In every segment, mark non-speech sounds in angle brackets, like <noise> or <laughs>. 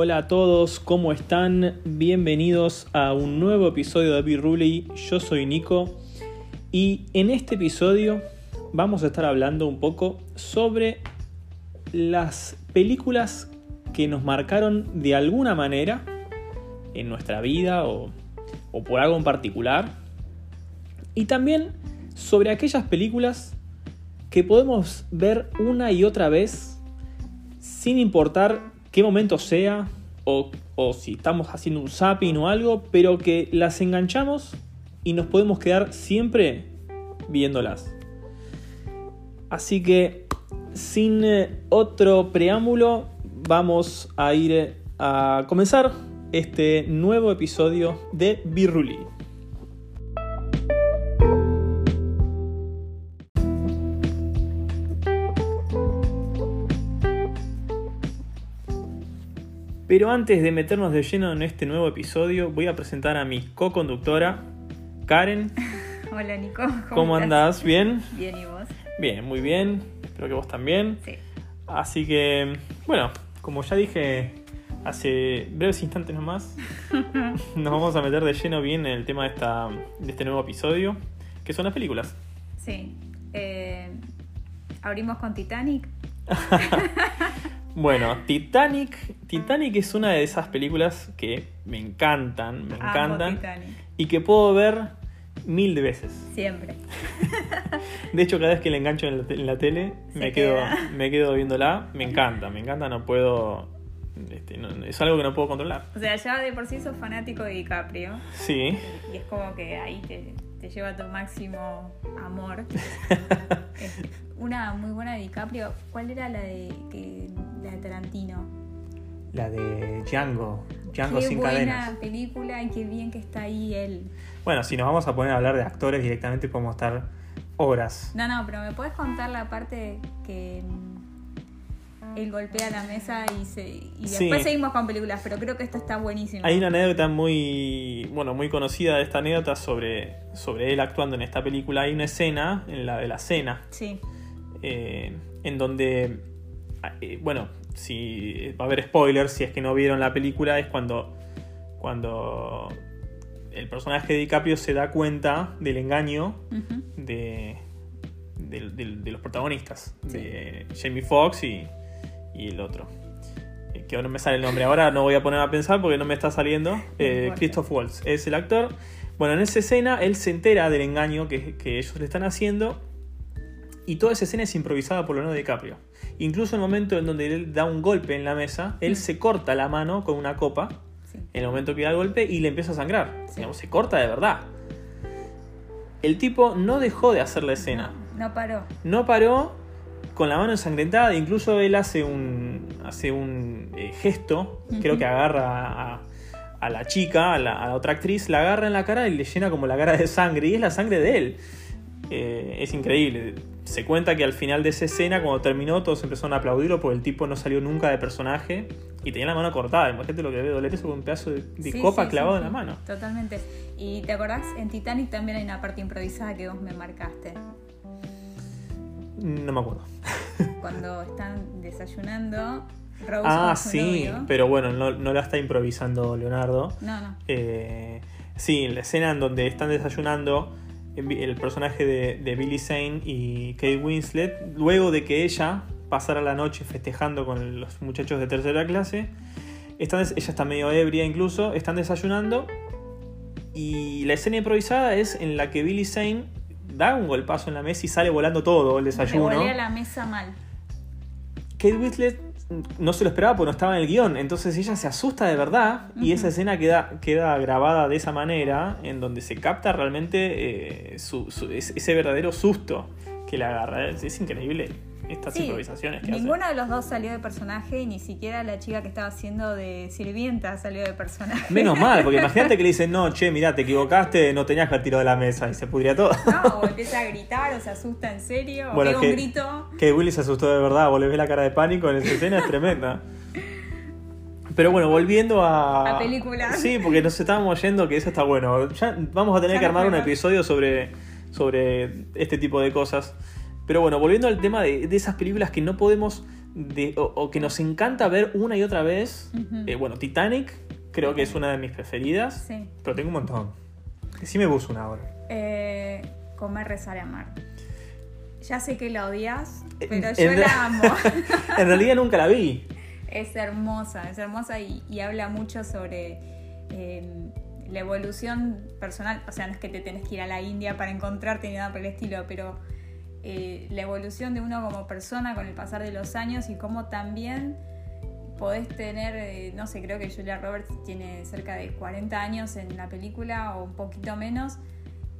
hola a todos, ¿cómo están? Bienvenidos a un nuevo episodio de Biruli. Yo soy Nico y en este episodio vamos a estar hablando un poco sobre las películas que nos marcaron de alguna manera en nuestra vida o, o por algo en particular. Y también sobre aquellas películas que podemos ver una y otra vez sin importar qué momento sea o, o, si estamos haciendo un zapping o algo, pero que las enganchamos y nos podemos quedar siempre viéndolas. Así que sin eh, otro preámbulo, vamos a ir eh, a comenzar este nuevo episodio de Birruli. Pero antes de meternos de lleno en este nuevo episodio, voy a presentar a mi co-conductora, Karen. <laughs> Hola Nico. ¿Cómo, ¿Cómo andás? ¿Bien? Bien, ¿y vos? Bien, muy bien. Espero que vos también. Sí. Así que, bueno, como ya dije hace breves instantes nomás, <laughs> nos vamos a meter de lleno bien en el tema de, esta, de este nuevo episodio, que son las películas. Sí. Eh, Abrimos con Titanic. <laughs> Bueno, Titanic, Titanic es una de esas películas que me encantan, me Amo encantan Titanic. y que puedo ver mil de veces. Siempre. <laughs> De hecho, cada vez que la engancho en la, te- en la tele, Se me quedo, queda. me quedo viéndola. Me encanta, me encanta, no puedo. este, no- es algo que no puedo controlar. O sea, ya de por sí sos fanático de DiCaprio. Sí. Y es como que ahí te, te lleva tu máximo amor. <laughs> Es una muy buena de DiCaprio. ¿Cuál era la de, que, la de Tarantino? La de Django, Django qué sin buena cadenas. película y qué bien que está ahí él. Bueno, si nos vamos a poner a hablar de actores directamente, podemos estar horas. No, no, pero ¿me puedes contar la parte que mm, él golpea la mesa y se y Sí. después seguimos con películas, pero creo que esta está buenísima. Hay una anécdota muy, bueno, muy conocida de esta anécdota sobre, sobre él actuando en esta película. Hay una escena, en la de la cena, Sí, eh, en donde, eh, bueno, si va a haber spoilers, si es que no vieron la película, es cuando, cuando el personaje de DiCaprio se da cuenta del engaño de, de, de- de los protagonistas, de Jamie Foxx y, y el otro. Eh, Que ahora no me sale el nombre. Ahora no voy a poner a pensar porque no me está saliendo. Eh. Christoph Waltz es el actor. Bueno, en esa escena él se entera del engaño que, que ellos le están haciendo. Y toda esa escena es improvisada por Leonardo DiCaprio. Incluso el momento en donde él da un golpe en la mesa, él Mm. se corta la mano con una copa sí. en el momento que da el golpe y le empieza a sangrar. Sí. Digamos, se corta de verdad. El tipo no dejó de hacer la escena. No, no paró. No paró con la mano ensangrentada. Incluso él hace un, hace un eh, gesto. Creo que agarra a, a la chica, a la, a la otra actriz, la agarra en la cara y le llena como la cara de sangre. Y es la sangre de él. Eh, es increíble. Se cuenta que al final de esa escena, cuando terminó, todos empezaron a aplaudirlo porque el tipo no salió nunca de personaje y tenía la mano cortada. Imagínate lo que debe doler eso con un pedazo de, de Sí, copa sí, clavado sí, en la mano. Totalmente. Y te acordás, en Titanic también hay una parte improvisada que vos me marcaste. No me acuerdo. <laughs> Cuando están desayunando, Rose Ah, sí, novio. pero bueno, no, no la está improvisando Leonardo. No, no. Eh, sí, en la escena en donde están desayunando el personaje de, de Billy Zane y Kate Winslet, luego de que ella pasara la noche festejando con los muchachos de tercera clase, están ella está medio ebria incluso, están desayunando y la escena improvisada es en la que Billy Zane da un golpazo en la mesa y sale volando todo el desayuno. Revolea la mesa mal. Kate Winslet no se lo esperaba porque no estaba en el guion. Entonces ella se asusta de verdad y esa escena queda, queda grabada de esa manera en donde se capta realmente eh, su- su- es- ese verdadero susto que le agarra. Es, es increíble estas Sí, improvisaciones que ninguno de los dos salió de personaje y ni siquiera la chica que estaba haciendo de sirvienta salió de personaje. Menos <laughs> mal, porque imagínate que le dicen, no, che, mirá, te equivocaste, no tenías que haber tirado de la mesa y se pudría todo. No, o empieza a gritar o se asusta en serio o Bueno, pega que- un grito. Que Willy se asustó de verdad, vos le ves la cara de pánico en esa escena, es tremenda. Pero bueno, volviendo a. A películas. Sí, porque nos estábamos yendo, que eso está bueno. Ya vamos a tener Ya que armar un episodio sobre, sobre este tipo de cosas. Pero bueno, volviendo al tema de, de esas películas que no podemos, de, o, o que nos encanta ver una y otra vez. Eh, bueno, Titanic creo que es una de mis preferidas, Sí. pero tengo un montón. Decime vos una ahora. Eh, comer, rezar y amar. Ya sé que la odias, pero En- yo en- la amo. <laughs> en realidad nunca la vi. Es hermosa, es hermosa y, y habla mucho sobre eh, la evolución personal. O sea, no es que te tenés que ir a la India para encontrarte ni nada por el estilo, pero eh, la evolución de uno como persona con el pasar de los años y cómo también podés tener, eh, no sé, creo que Julia Roberts tiene cerca de 40 años en la película o un poquito menos.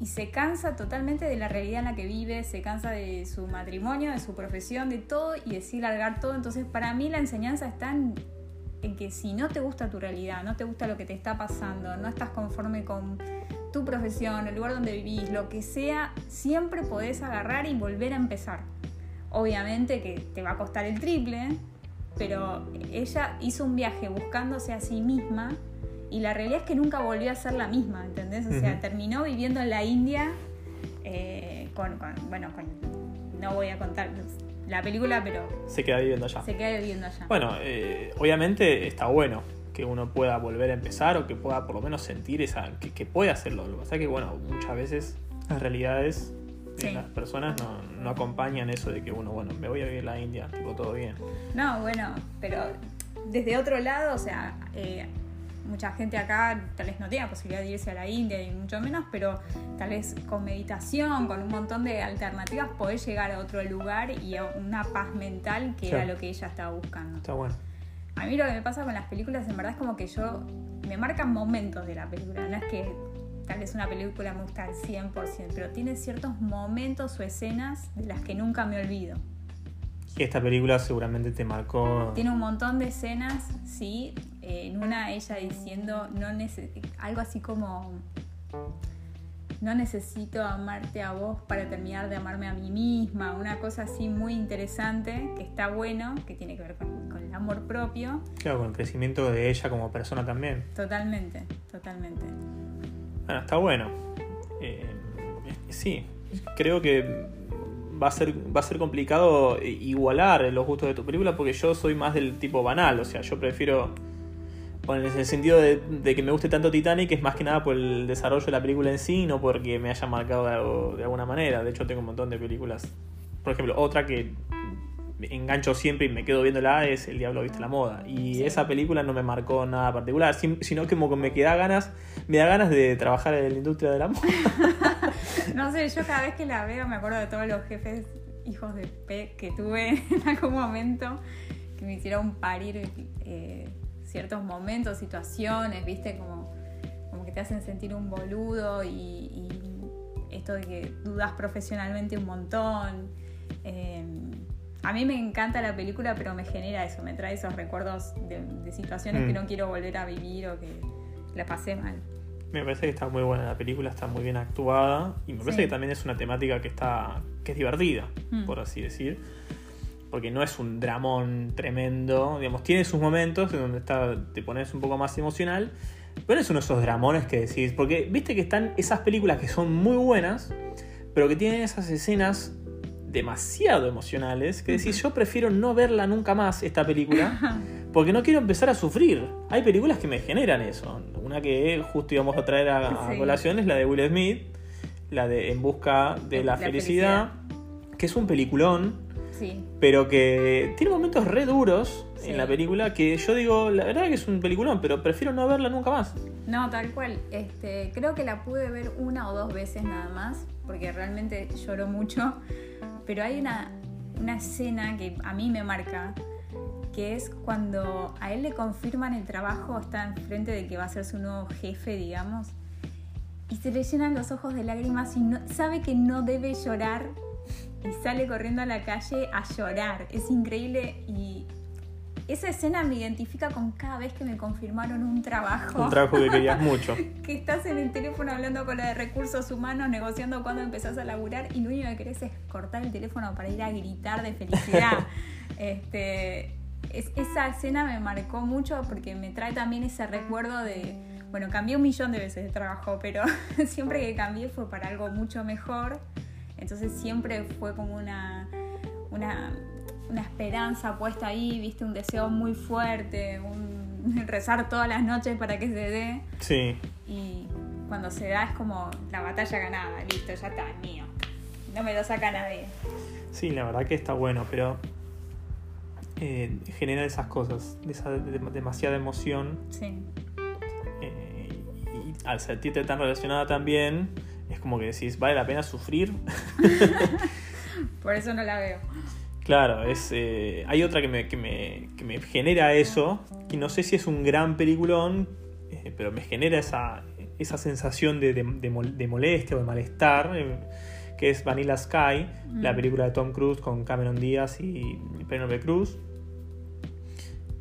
Y se cansa totalmente de la realidad en la que vive, se cansa de su matrimonio, de su profesión, de todo y decide largar todo. Entonces, para mí la enseñanza está en, en que si no te gusta tu realidad, no te gusta lo que te está pasando, no estás conforme con tu profesión, el lugar donde vivís, lo que sea, siempre podés agarrar y volver a empezar. Obviamente que te va a costar el triple, pero ella hizo un viaje buscándose a sí misma y la realidad es que nunca volvió a ser la misma, ¿entendés? O sea, terminó viviendo en la India eh, con, con- bueno, con, no voy a contar la película, pero Se queda viviendo allá. se queda viviendo allá. Bueno, eh, obviamente está bueno que uno pueda volver a empezar o que pueda por lo menos sentir esa. que, que puede hacerlo. Lo que pasa es que, bueno, muchas veces las realidades de Sí. las personas no, no acompañan eso de que, bueno, bueno, me voy a vivir a la India, tipo, todo bien. No, bueno, pero desde otro lado, o sea, eh, mucha gente acá tal vez no tenga posibilidad de irse a la India y mucho menos, pero tal vez con meditación, con un montón de alternativas, podés llegar a otro lugar y a una paz mental que Sí. era lo que ella estaba buscando. Está bueno. A mí lo que me pasa con las películas en verdad es como que yo me marcan momentos de la película, no es que tal vez una película me gusta al 100%, pero tiene ciertos momentos o escenas de las que nunca me olvido. Esta película seguramente te marcó. Tiene un montón de escenas, sí. en una ella diciendo no nece- algo así como no necesito amarte a vos para terminar de amarme a mí misma, una cosa así muy interesante que está bueno, que tiene que ver con, con el amor propio, Claro, con el crecimiento de ella como persona también. totalmente, totalmente. Bueno, está bueno. Eh, sí, creo que va a ser va a ser complicado igualar los gustos de tu película porque yo soy más del tipo banal, o sea, yo prefiero en el sentido de, de que me guste tanto Titanic es más que nada por el desarrollo de la película en sí, no porque me haya marcado de, algo- de alguna manera. De hecho, tengo un montón de películas. Por ejemplo, otra que me engancho siempre y me quedo viéndola es El Diablo Viste la Moda. Y Sí. esa película no me marcó nada particular, sino que como que me queda ganas, me da ganas de trabajar en la industria de la moda. No sé, yo cada vez que la veo me acuerdo de todos los jefes hijos de P que tuve <laughs> en algún momento que me hicieron parir eh, ciertos momentos, situaciones, viste, como, como que te hacen sentir un boludo y, y esto de que dudas profesionalmente un montón. Eh, a mí me encanta la película, pero me genera eso, me trae esos recuerdos de, de situaciones que Mm. no quiero volver a vivir o que la pasé mal. Me parece que está muy buena la película, está muy bien actuada y me parece Sí. que también es una temática que está que es divertida, Mm. por así decir, porque no es un dramón tremendo, digamos, tiene sus momentos en donde está te pones un poco más emocional, pero es uno de esos dramones que decís, porque viste que están esas películas que son muy buenas, pero que tienen esas escenas demasiado emocionales que decís, yo prefiero no verla nunca más esta película. <laughs> Porque no quiero empezar a sufrir. Hay películas que me generan eso. Una que justo íbamos a traer a, a colación es la de Will Smith, la de En busca de la, La felicidad, que es un peliculón, Sí, pero que tiene momentos re duros Sí. en la película que yo digo, la verdad que es un peliculón, pero prefiero no verla nunca más. No, tal cual. Este, creo que la pude ver una o dos veces nada más, porque realmente lloro mucho. <laughs> Pero hay una, una escena que a mí me marca, que es cuando a él le confirman el trabajo, está enfrente de que va a ser su nuevo jefe, digamos, y se le llenan los ojos de lágrimas y no- sabe que no debe llorar y sale corriendo a la calle a llorar. Es increíble y esa escena me identifica con cada vez que me confirmaron un trabajo Un trabajo que querías mucho. <laughs> que estás en el teléfono hablando con la de recursos humanos, negociando cuándo empezás a laburar y lo único que querés es cortar el teléfono para ir a gritar de felicidad. <laughs> este, es- esa escena me marcó mucho porque me trae también ese recuerdo de, bueno, cambié un millón de veces de trabajo, pero <laughs> siempre que cambié fue para algo mucho mejor Entonces siempre fue como una, una, una esperanza puesta ahí, viste, un deseo muy fuerte, un <laughs> rezar todas las noches para que se dé. Sí. Y cuando se da es como la batalla ganada, listo, ya está, es mío. No me lo saca nadie. Sí, la verdad que está bueno, pero eh, genera esas cosas, esa de- demasiada emoción. Sí. eh, y al sentirte tan relacionada también, es como que decís, ¿vale la pena sufrir? <laughs> Por eso no la veo. Claro, es, eh, hay otra que me, que, me, que me genera eso, y no sé si es un gran peliculón, eh, pero me genera esa, esa sensación de, de- de mol- de molestia o de malestar, eh, que es Vanilla Sky, la Mm. película de Tom Cruise con Cameron Díaz y Penelope Cruz.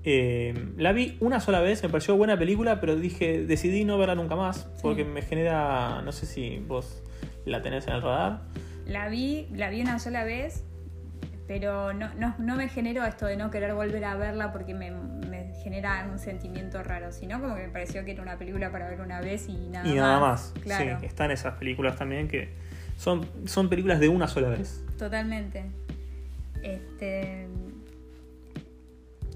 Eh, la vi una sola vez, me pareció buena película, pero dije, decidí no verla nunca más, porque me genera, no sé si vos la tenés en el radar. La vi, la vi una sola vez, pero no, no, no me generó esto de no querer volver a verla porque me, me genera un sentimiento raro, sino como que me pareció que era una película para ver una vez y nada y más. nada más. Claro, Sí, están esas películas también que son, son películas de una sola vez. totalmente. Este,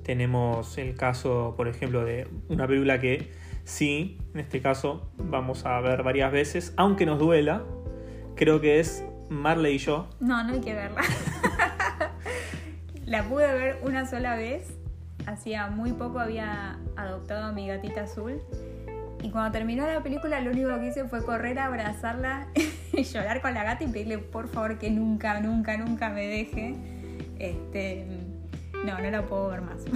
Tenemos el caso, por ejemplo, de una película que sí, en este caso, vamos a ver varias veces, aunque nos duela. Creo que es Marley y yo. no, no hay que verla. <laughs> la pude ver una sola vez. Hacía muy poco había adoptado a mi gatita azul. Y cuando terminó la película, lo único que hice fue correr a abrazarla <laughs> y llorar con la gata y pedirle por favor que nunca, nunca, nunca me deje. Este, no, no la puedo ver más. <laughs>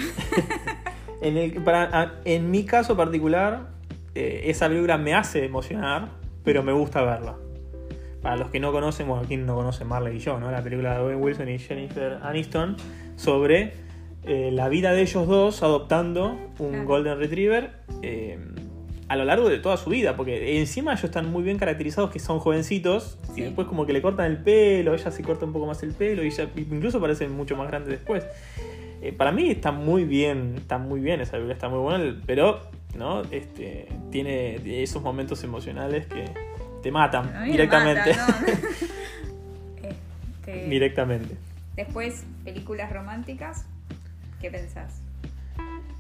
En, el, para, en mi caso particular, eh, esa película me hace emocionar, pero me gusta verla. Para los que no conocen, bueno, ¿quién no conoce Marley y yo? ¿no? La película de Owen Wilson y Jennifer Aniston sobre eh, la vida de ellos dos adoptando un Claro. Golden Retriever eh, a lo largo de toda su vida, porque encima ellos están muy bien caracterizados que son jovencitos y después como que le cortan el pelo, ella se corta un poco más el pelo y ella incluso parecen mucho más grandes después. Eh, para mí está muy bien, está muy bien esa película, está muy buena, pero ¿no? este, tiene esos momentos emocionales que te matan directamente. mata, ¿no? <laughs> Este, directamente. Después, películas románticas. ¿Qué pensás?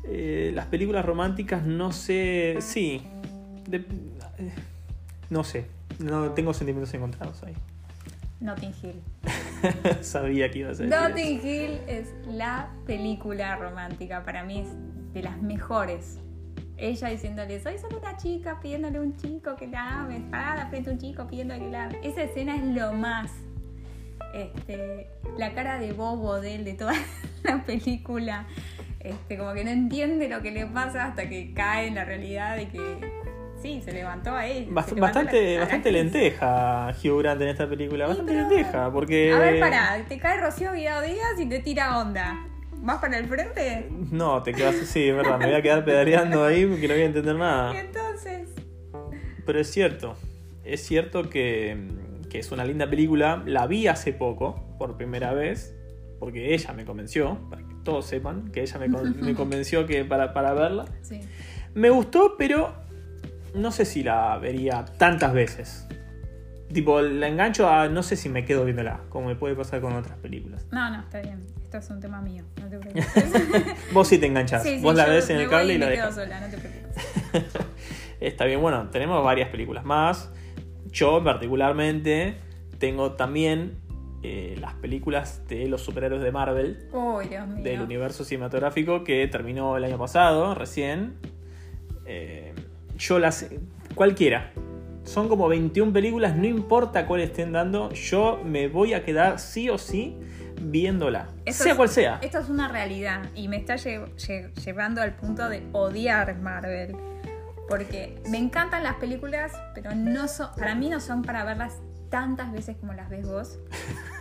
Eh, las películas románticas no sé, sí, de- eh, no sé, no tengo sentimientos encontrados ahí. Notting Hill. <laughs> <laughs> Sabía que iba a ser. Notting Hill es la película romántica. Para mí es de las mejores. Ella diciéndole, soy solo una chica pidiéndole a un chico que la ame, parada frente a un chico pidiéndole que la ame. Esa escena es lo más. Este, la cara de bobo de él de toda <laughs> la película. Este, como que no entiende lo que le pasa hasta que cae en la realidad de que sí, se levantó a él. Bast- se levantó bastante la- bastante lenteja Hugh Grant en esta película, Sí, bastante pero- lenteja, porque... A ver, pará, te cae Rocío Guiado Díaz y te tira onda. ¿Vas para el frente? No, te quedas sí, es verdad, me voy a quedar pedaleando ahí porque no voy a entender Y nada. <laughs> entonces. Pero es cierto, es cierto que, que es una linda película, la vi hace poco, por primera vez, porque ella me convenció, para que todos sepan, que ella me, con- <laughs> me convenció que para, para verla. Sí. Me gustó, pero no sé si la vería tantas veces. Tipo, la engancho a no sé si me quedo viéndola, como me puede pasar con otras películas. No, no, está bien. Esto es un tema mío. No te <laughs> preocupes. Vos sí te enganchás, Sí, sí, vos la ves en el cable y, la me quedo dejas. sola, no te preocupes. <laughs> Está bien, bueno, tenemos varias películas más. Yo particularmente tengo también eh, las películas de los superhéroes de Marvel, Uy, Dios mío. del universo cinematográfico que terminó el año pasado, recién. Eh, yo las... cualquiera. Son como 21 películas, no importa cuál estén dando, yo me voy a quedar sí o sí viéndola. Esto sea es- cual sea. Esto es una realidad y me está lle- lle- llevando al punto de odiar Marvel. Porque me encantan las películas, pero no son, para mí no son para verlas tantas veces como las ves vos.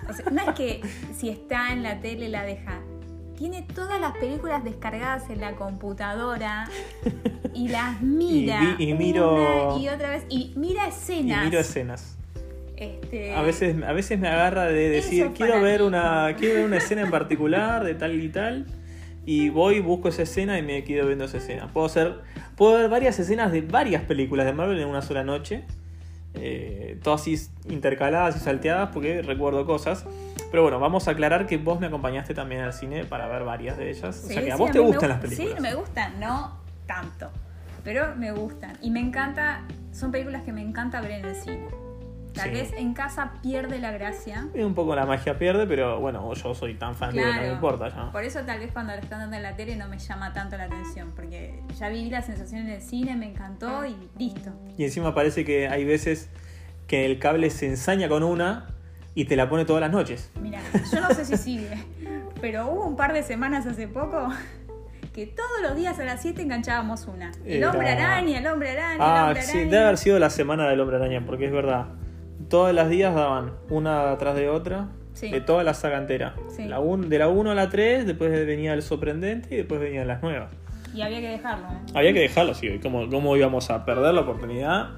O sea, no es que si está en la tele la deja. Tiene todas las películas descargadas en la computadora <laughs> y las mira Y vi- y miro- una y otra vez y mira Y escenas. miro escenas. Este, A veces, a veces me agarra de decir, quiero ver, mí. una, quiero ver una escena en <laughs> particular de tal y tal. Y voy, busco esa escena y me quedo viendo esa escena. Puedo hacer, puedo ver varias escenas de varias películas de Marvel en una sola noche. eh, todas así intercaladas y salteadas porque recuerdo cosas. Pero bueno, vamos a aclarar que vos me acompañaste también al cine para ver varias de ellas. o sea que a sí, vos te gustan las películas. Sí, me gustan, no tanto, pero me gustan. Y me encanta, son películas que me encanta ver en el cine. Tal Sí. vez en casa pierde la gracia. Y un poco la magia pierde, pero bueno, yo soy tan fan de que no me importa ya. Por eso tal vez cuando la están dando en la tele no me llama tanto la atención, porque ya viví la sensación en el cine, me encantó y listo. Y encima parece que hay veces que el cable se ensaña con una y te la pone todas las noches. Mira, yo no sé si sigue, pero hubo un par de semanas hace poco que todos los días a las 7 enganchábamos una. El Era- hombre araña, el hombre araña, el Ah, hombre sí, araña. debe haber sido la semana del hombre araña, porque es verdad. Todos los días daban una atrás de otra, Sí. de toda la saga entera. Sí. La un- de la 1 a la 3, después venía el sorprendente y después venían las nuevas. Y había que dejarlo, ¿eh? Había que dejarlo, sí. ¿Cómo, cómo íbamos a perder la oportunidad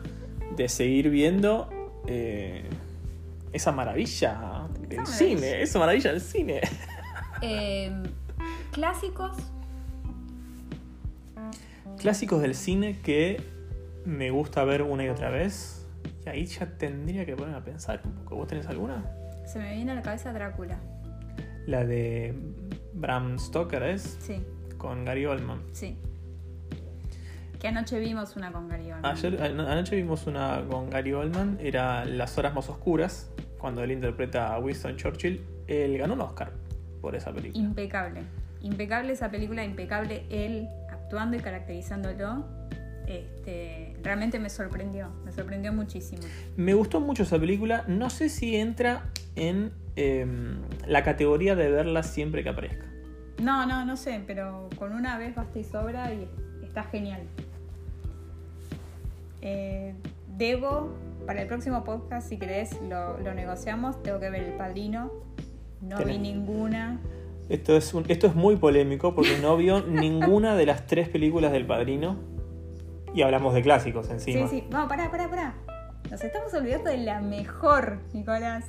de seguir viendo eh, esa maravilla del maravilla. cine? Esa maravilla del cine. Eh, clásicos, Clásicos del cine que me gusta ver una y otra vez. Y ahí ya tendría que ponerme a pensar un poco. ¿Vos tenés alguna? se me viene a la cabeza Drácula. La de Bram Stoker es Sí, con Gary Oldman. sí. Que anoche vimos una con Gary Oldman. Ayer, an- anoche vimos una con Gary Oldman, era Las Horas Más Oscuras, cuando él interpreta a Winston Churchill. Él ganó un Oscar por esa película. Impecable. Impecable esa película, impecable él actuando y caracterizándolo. Este, realmente me sorprendió, me sorprendió muchísimo. Me gustó mucho esa película, no sé si entra en em, la categoría de verla siempre que aparezca. No, no, no sé, pero con una vez basta y sobra y está genial. Eh, debo, para el próximo podcast, si querés, lo, lo negociamos. Tengo que ver El Padrino. No Tenés- vi ninguna. Esto es, un- esto es muy polémico porque no vio <laughs> ninguna de las tres películas del Padrino. Y hablamos de clásicos encima. Sí, sí. Vamos, pará, pará, pará. Nos estamos olvidando de la mejor, Nicolás.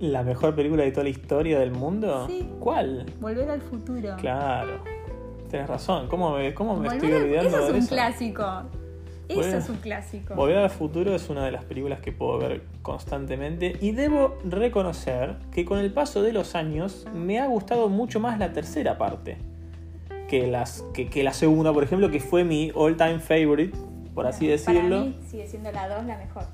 ¿La mejor película de toda la historia del mundo? Sí. ¿Cuál? Volver al futuro. Claro. Tenés razón. ¿Cómo me, cómo me estoy al- olvidando Eso es de un eso? clásico. Eso Volver- es un clásico. Volver al futuro es una de las películas que puedo ver constantemente y debo reconocer que con el paso de los años me ha gustado mucho más la tercera parte que, las, que, que la segunda, por ejemplo, que fue mi all time favorite, por así decirlo. Para mí sigue siendo la 2 la mejor.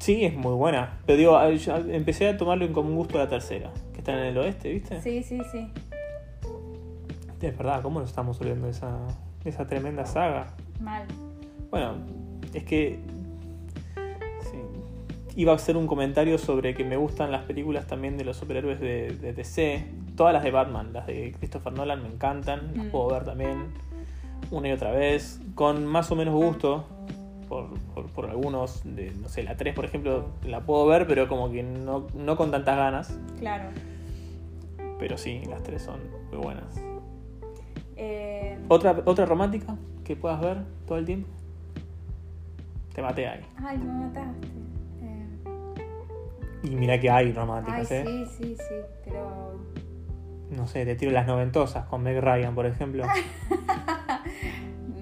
Sí, es muy buena. Pero digo, yo empecé a tomarlo como un gusto la tercera, que está en el oeste, ¿viste? Sí, sí, sí. Es verdad, ¿cómo nos estamos olvidando de esa, de esa tremenda saga? Mal. Bueno, es que. sí. Iba a hacer un comentario sobre que me gustan las películas también de los superhéroes de, de DC. Todas las de Batman, las de Christopher Nolan me encantan. Las Mm. puedo ver también una y otra vez. Con más o menos gusto. Por, por- por algunos. De, no sé, la 3 por ejemplo la puedo ver, pero como que no, no con tantas ganas. Claro. Pero sí, las tres son muy buenas. Eh, ¿Otra, ¿Otra romántica que puedas ver todo el tiempo? Te maté ahí. Ay, me mataste. Eh, Y mira que hay Ay, románticas, ¿eh? sí, sí, sí. Pero. No sé, te tiro las noventosas con Meg Ryan, por ejemplo. <laughs>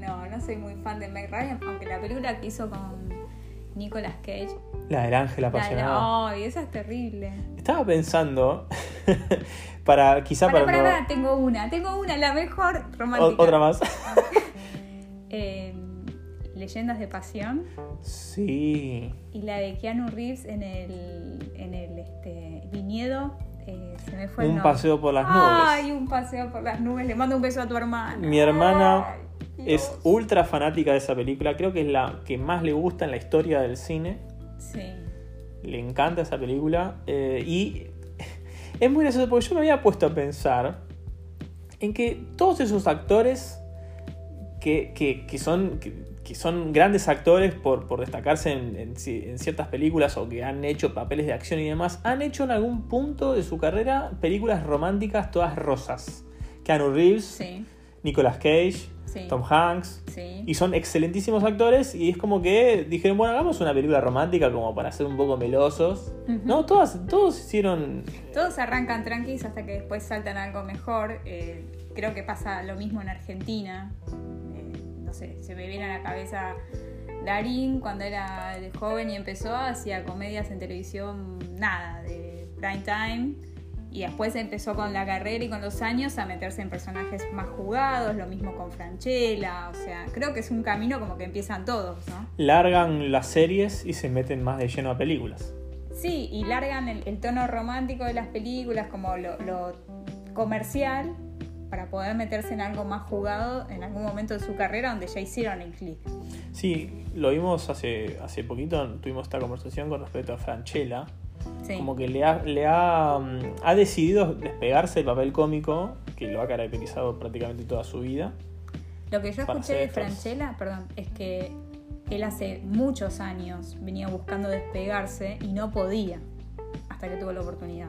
No, no soy muy fan de Meg Ryan, aunque la película que hizo con Nicolas Cage. La del ángel apasionado. la- ay, esa es terrible. Estaba pensando, <laughs> para quizá Para, para, para, no- tengo una, tengo una, la mejor o- romántica. otra más. Eh, Leyendas de Pasión sí. y la de Keanu Reeves en el, en el este, viñedo. eh, se me fue Un paseo por las Ay, nubes. un paseo por las nubes. Le mando un beso a tu hermana. Mi hermana Ay, Es ultra fanática de esa película. Creo que es la que más le gusta en la historia del cine. Sí. Le encanta esa película. eh, y <laughs> es muy gracioso porque yo me había puesto a pensar en que todos esos actores que, que- que son, que, que son grandes actores por, por destacarse en, en en ciertas películas o que han hecho papeles de acción y demás, han hecho en algún punto de su carrera películas románticas todas rosas. Keanu Reeves, Sí, Nicolas Cage, sí. Tom Hanks. Sí. Y son excelentísimos actores y es como que dijeron, bueno, hagamos una película romántica como para ser un poco melosos. No, todas, todos hicieron... Todos arrancan tranquilos hasta que después saltan algo mejor. Eh, creo que pasa lo mismo en Argentina. No sé, se me viene a la cabeza Darín, cuando era joven y empezó, hacía comedias en televisión, nada, de prime time. Y después empezó con la carrera y con los años a meterse en personajes más jugados, lo mismo con Franchella, o sea, creo que es un camino como que empiezan todos, ¿no? Largan las series y se meten más de lleno a películas. Sí, y largan el, tono romántico de las películas, como lo, lo comercial, para poder meterse en algo más jugado en algún momento de su carrera donde ya hicieron el clic. Sí, lo vimos hace, hace poquito, tuvimos esta conversación con respecto a Franchella. Como que le, ha, le ha, mm, ha, decidido despegarse del papel cómico, que lo ha caracterizado prácticamente toda su vida. Lo que yo escuché de Franchella, perdón, es que él hace muchos años venía buscando despegarse y no podía, hasta que tuvo la oportunidad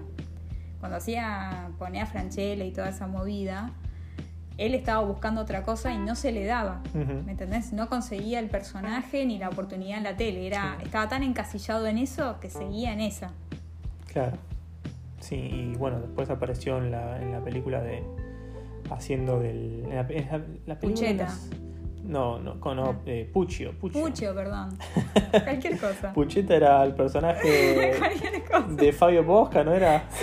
cuando hacía, ponía a Franchella y toda esa movida, él estaba buscando otra cosa y no se le daba, ¿me entendés? No conseguía el personaje ni la oportunidad en la tele, era, estaba tan encasillado en eso que seguía en esa. Claro. Sí, y bueno, después apareció en la, en la película de haciendo del... En la, película no, no, con ah. eh, Puccio, Puccio. perdón. <laughs> Cualquier cosa. Pucheta era el personaje <laughs> de Fabio Bosca, ¿no era? <laughs>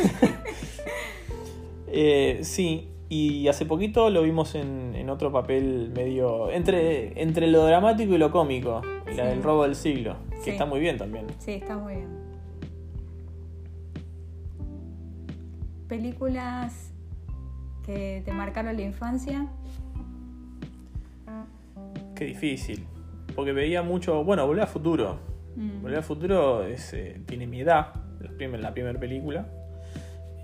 Eh, sí, y hace poquito lo vimos en, otro papel medio. Entre, entre lo dramático y lo cómico. La del robo del siglo. Que está muy bien también. Sí, está muy bien. ¿Películas que te marcaron la infancia? Qué difícil. Porque veía mucho. Bueno, Volver al Futuro. Mm. Volver al Futuro es, eh, tiene mi edad. La primera película.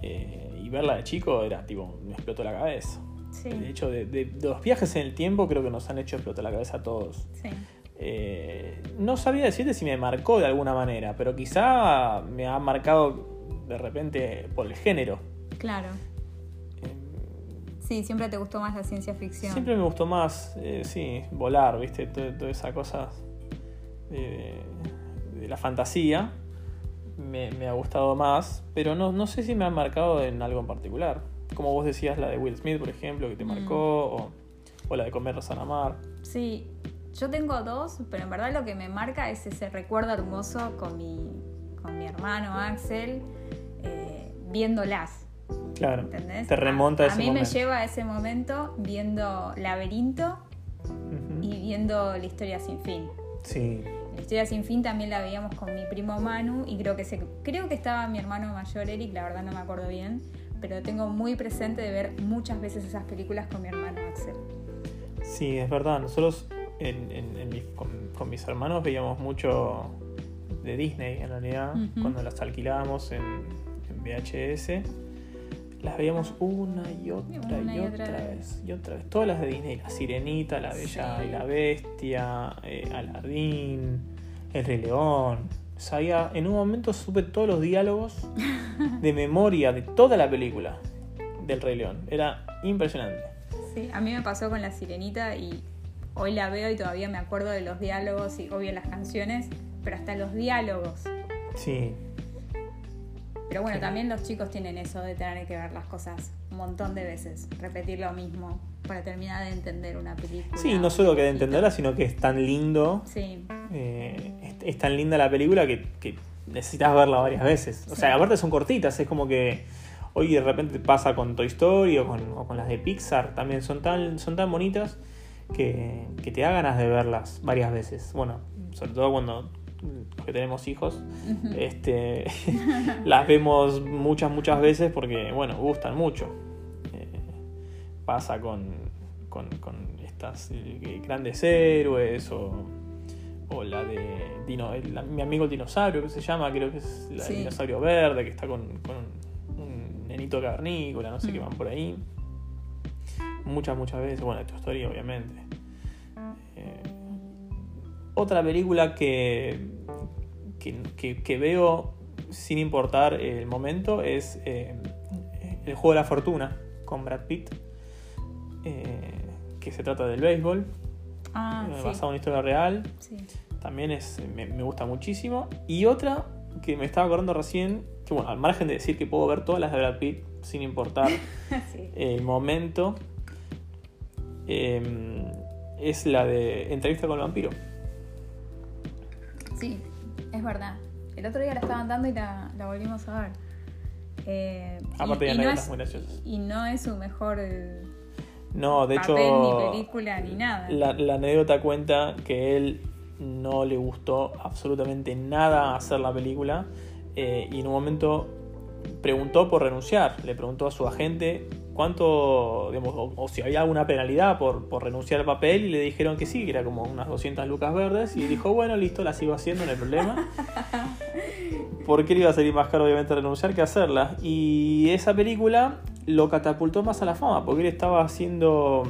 Eh, y verla de chico era tipo, me explotó la cabeza. De hecho, de, los viajes en el tiempo creo que nos han hecho explotar la cabeza a todos. Eh, no sabía decirte si me marcó de alguna manera, pero quizá me ha marcado de repente por el género. Claro. Sí, siempre te gustó más la ciencia ficción. Siempre me gustó más, eh, sí, volar, ¿viste? Toda, esa cosa de, la fantasía me, ha gustado más, pero no, no sé si me ha marcado en algo en particular. Como vos decías, la de Will Smith, por ejemplo, que te mm. marcó, o, la de Comer Rosanna Mar. Sí, yo tengo dos, pero en verdad lo que me marca es ese recuerdo hermoso con mi, con mi hermano Axel, eh, viéndolas Claro. ¿Entendés? Te remonta a, ese A mí me lleva a ese momento viendo Laberinto y viendo La historia sin fin. Sí. La historia sin fin también la veíamos con mi primo Manu y creo que se, creo que estaba mi hermano mayor Eric, la verdad no me acuerdo bien, pero tengo muy presente de ver muchas veces esas películas con mi hermano Axel. Sí, es verdad. Nosotros con, mis hermanos veíamos mucho de Disney en realidad, cuando las alquilábamos en, en VHS las veíamos una y otra y, otra, vez. Y otra vez. Todas las de Disney. La Sirenita, La Bella y la Bestia, eh, Aladín, El Rey León. Sabía, en un momento supe todos los diálogos <laughs> de memoria de toda la película del Rey León. Era impresionante. Sí, a mí me pasó con La Sirenita y hoy la veo y todavía me acuerdo de los diálogos y obvio las canciones, pero hasta los diálogos. Sí, pero bueno, también los chicos tienen eso de tener que ver las cosas un montón de veces, repetir lo mismo para terminar de entender una película. Sí, no solo que de entenderla, sino que es tan lindo. Sí. Eh, es, tan linda la película que, necesitas verla varias veces. O sea, aparte son cortitas, es como que hoy de repente pasa con Toy Story o con, las de Pixar, también son tan, son tan bonitas que, que te da ganas de verlas varias veces. Bueno, sobre todo cuando que tenemos hijos, este, <laughs> <laughs> las vemos muchas, muchas veces porque, bueno, gustan mucho. Eh, pasa con, con, estas eh, grandes héroes o, o la de Dino, mi amigo el dinosaurio que se llama, creo que es la de dinosaurio verde, que está con, un nenito cavernícola, no sé qué mm. van por ahí. Muchas, muchas veces, bueno, tu historia obviamente. Otra película que, que, veo sin importar el momento es eh, El Juego de la Fortuna con Brad Pitt, eh, que se trata del béisbol, ah, eh, basado en una historia real. También es, me, gusta muchísimo. Y otra que me estaba acordando recién, que bueno, al margen de decir que puedo ver todas las de Brad Pitt sin importar <laughs> el momento, es la de Entrevista con el vampiro. Sí, es verdad. El otro día la estaban dando y la, la volvimos a ver. Eh, Aparte y, de y no es, muy y no es su mejor eh, No, de papel, hecho, ni película, ni nada. la, la anécdota cuenta que él no le gustó absolutamente nada hacer la película eh, y en un momento preguntó por renunciar, le preguntó a su agente cuánto, digamos, o, o si había alguna penalidad por, por renunciar al papel y le dijeron que sí, que era como unas 200 lucas verdes y dijo, bueno, listo, la sigo haciendo, no hay problema. <laughs> Porque le iba a salir más caro obviamente renunciar que hacerla. Y esa película lo catapultó más a la fama, porque él estaba haciendo...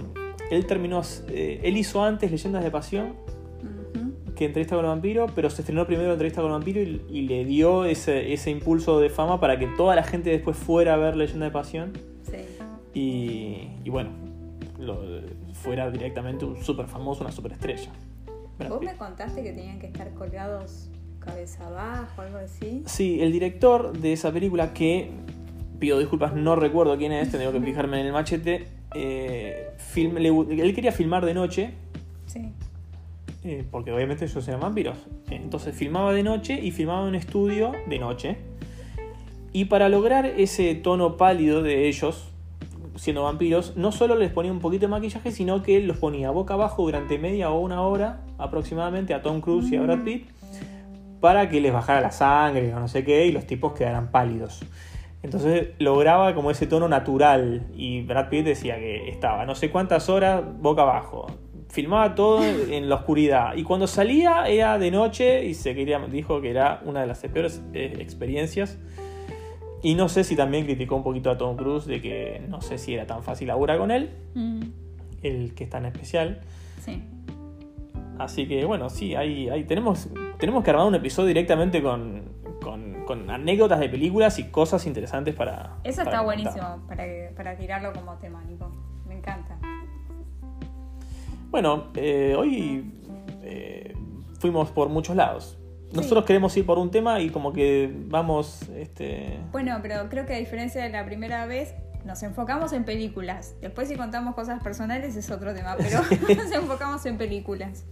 Él terminó... eh, él hizo antes Leyendas de Pasión que Entrevista con el Vampiro, pero se estrenó primero Entrevista con el Vampiro y, y le dio ese, ese impulso de fama para que toda la gente después fuera a ver Leyenda de Pasión. Y, y bueno, lo- fuera directamente un súper famoso, una super estrella. Vos me contaste que tenían que estar colgados cabeza abajo, algo así. Sí, el director de esa película que, pido disculpas, no recuerdo quién es, tengo que <laughs> fijarme en el machete, eh, film- le él quería filmar de noche, Sí. eh, porque obviamente ellos eran vampiros. Entonces filmaba de noche y filmaba en un estudio de noche. Y para lograr ese tono pálido de ellos, siendo vampiros, no solo les ponía un poquito de maquillaje, sino que los ponía boca abajo durante media o una hora aproximadamente a Tom Cruise y a Brad Pitt para que les bajara la sangre no sé qué y los tipos quedaran pálidos. Entonces lograba como ese tono natural y Brad Pitt decía que estaba no sé cuántas horas boca abajo. Filmaba todo en la oscuridad y cuando salía era de noche y se quería, dijo que era una de las peores eh, experiencias. Y no sé si también criticó un poquito a Tom Cruise de que no sé si era tan fácil laburar con él, Mm, el que es tan especial. Sí. Así que bueno, sí, ahí, ahí tenemos, tenemos que armar un episodio directamente con, con- con anécdotas de películas y cosas interesantes para. Eso para está comentar. buenísimo para, para tirarlo como tema, Nico. Me encanta. Bueno, eh, hoy eh, fuimos por muchos lados. Nosotros queremos ir por un tema y como que vamos, este, Bueno, pero creo que a diferencia de la primera vez, nos enfocamos en películas. Después si contamos cosas personales es otro tema, pero <laughs> <laughs> nos enfocamos en películas.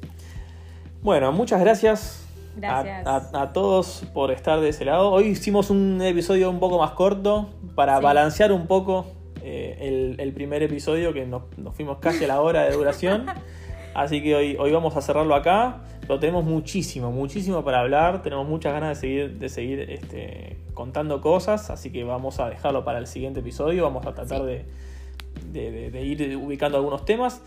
Bueno, muchas gracias. a- Gracias. A, a todos por estar de ese lado. Hoy hicimos un episodio un poco más corto para Sí. balancear un poco eh, el, el primer episodio que nos, nos fuimos casi a la hora de duración. <laughs> Así que hoy, hoy vamos a cerrarlo acá. Pero tenemos muchísimo, muchísimo para hablar. Tenemos muchas ganas de seguir, de seguir este, contando cosas. Así que vamos a dejarlo para el siguiente episodio. Vamos a tratar Sí. de, de- de- de ir ubicando algunos temas.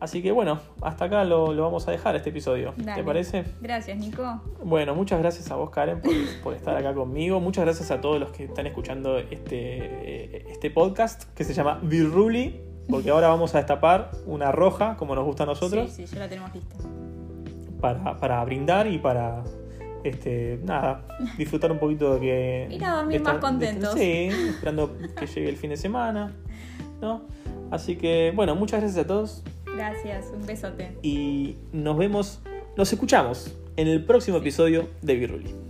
Así que bueno, hasta acá lo, lo vamos a dejar este episodio. ¿Te parece? Gracias, Nico. Bueno, muchas gracias a vos, Karen, por, por estar acá conmigo. Muchas gracias a todos los que están escuchando este, este podcast que se llama Virruli, porque ahora vamos a destapar una roja, como nos gusta a nosotros, Sí, sí, ya la tenemos lista. Para, para brindar y para, este, nada, disfrutar un poquito de que... Ir a dormir más contentos. sí, esperando que llegue el fin de semana, ¿no? Así que, bueno, muchas gracias a todos Gracias, un besote. y nos vemos, nos escuchamos en el próximo episodio de Virruli.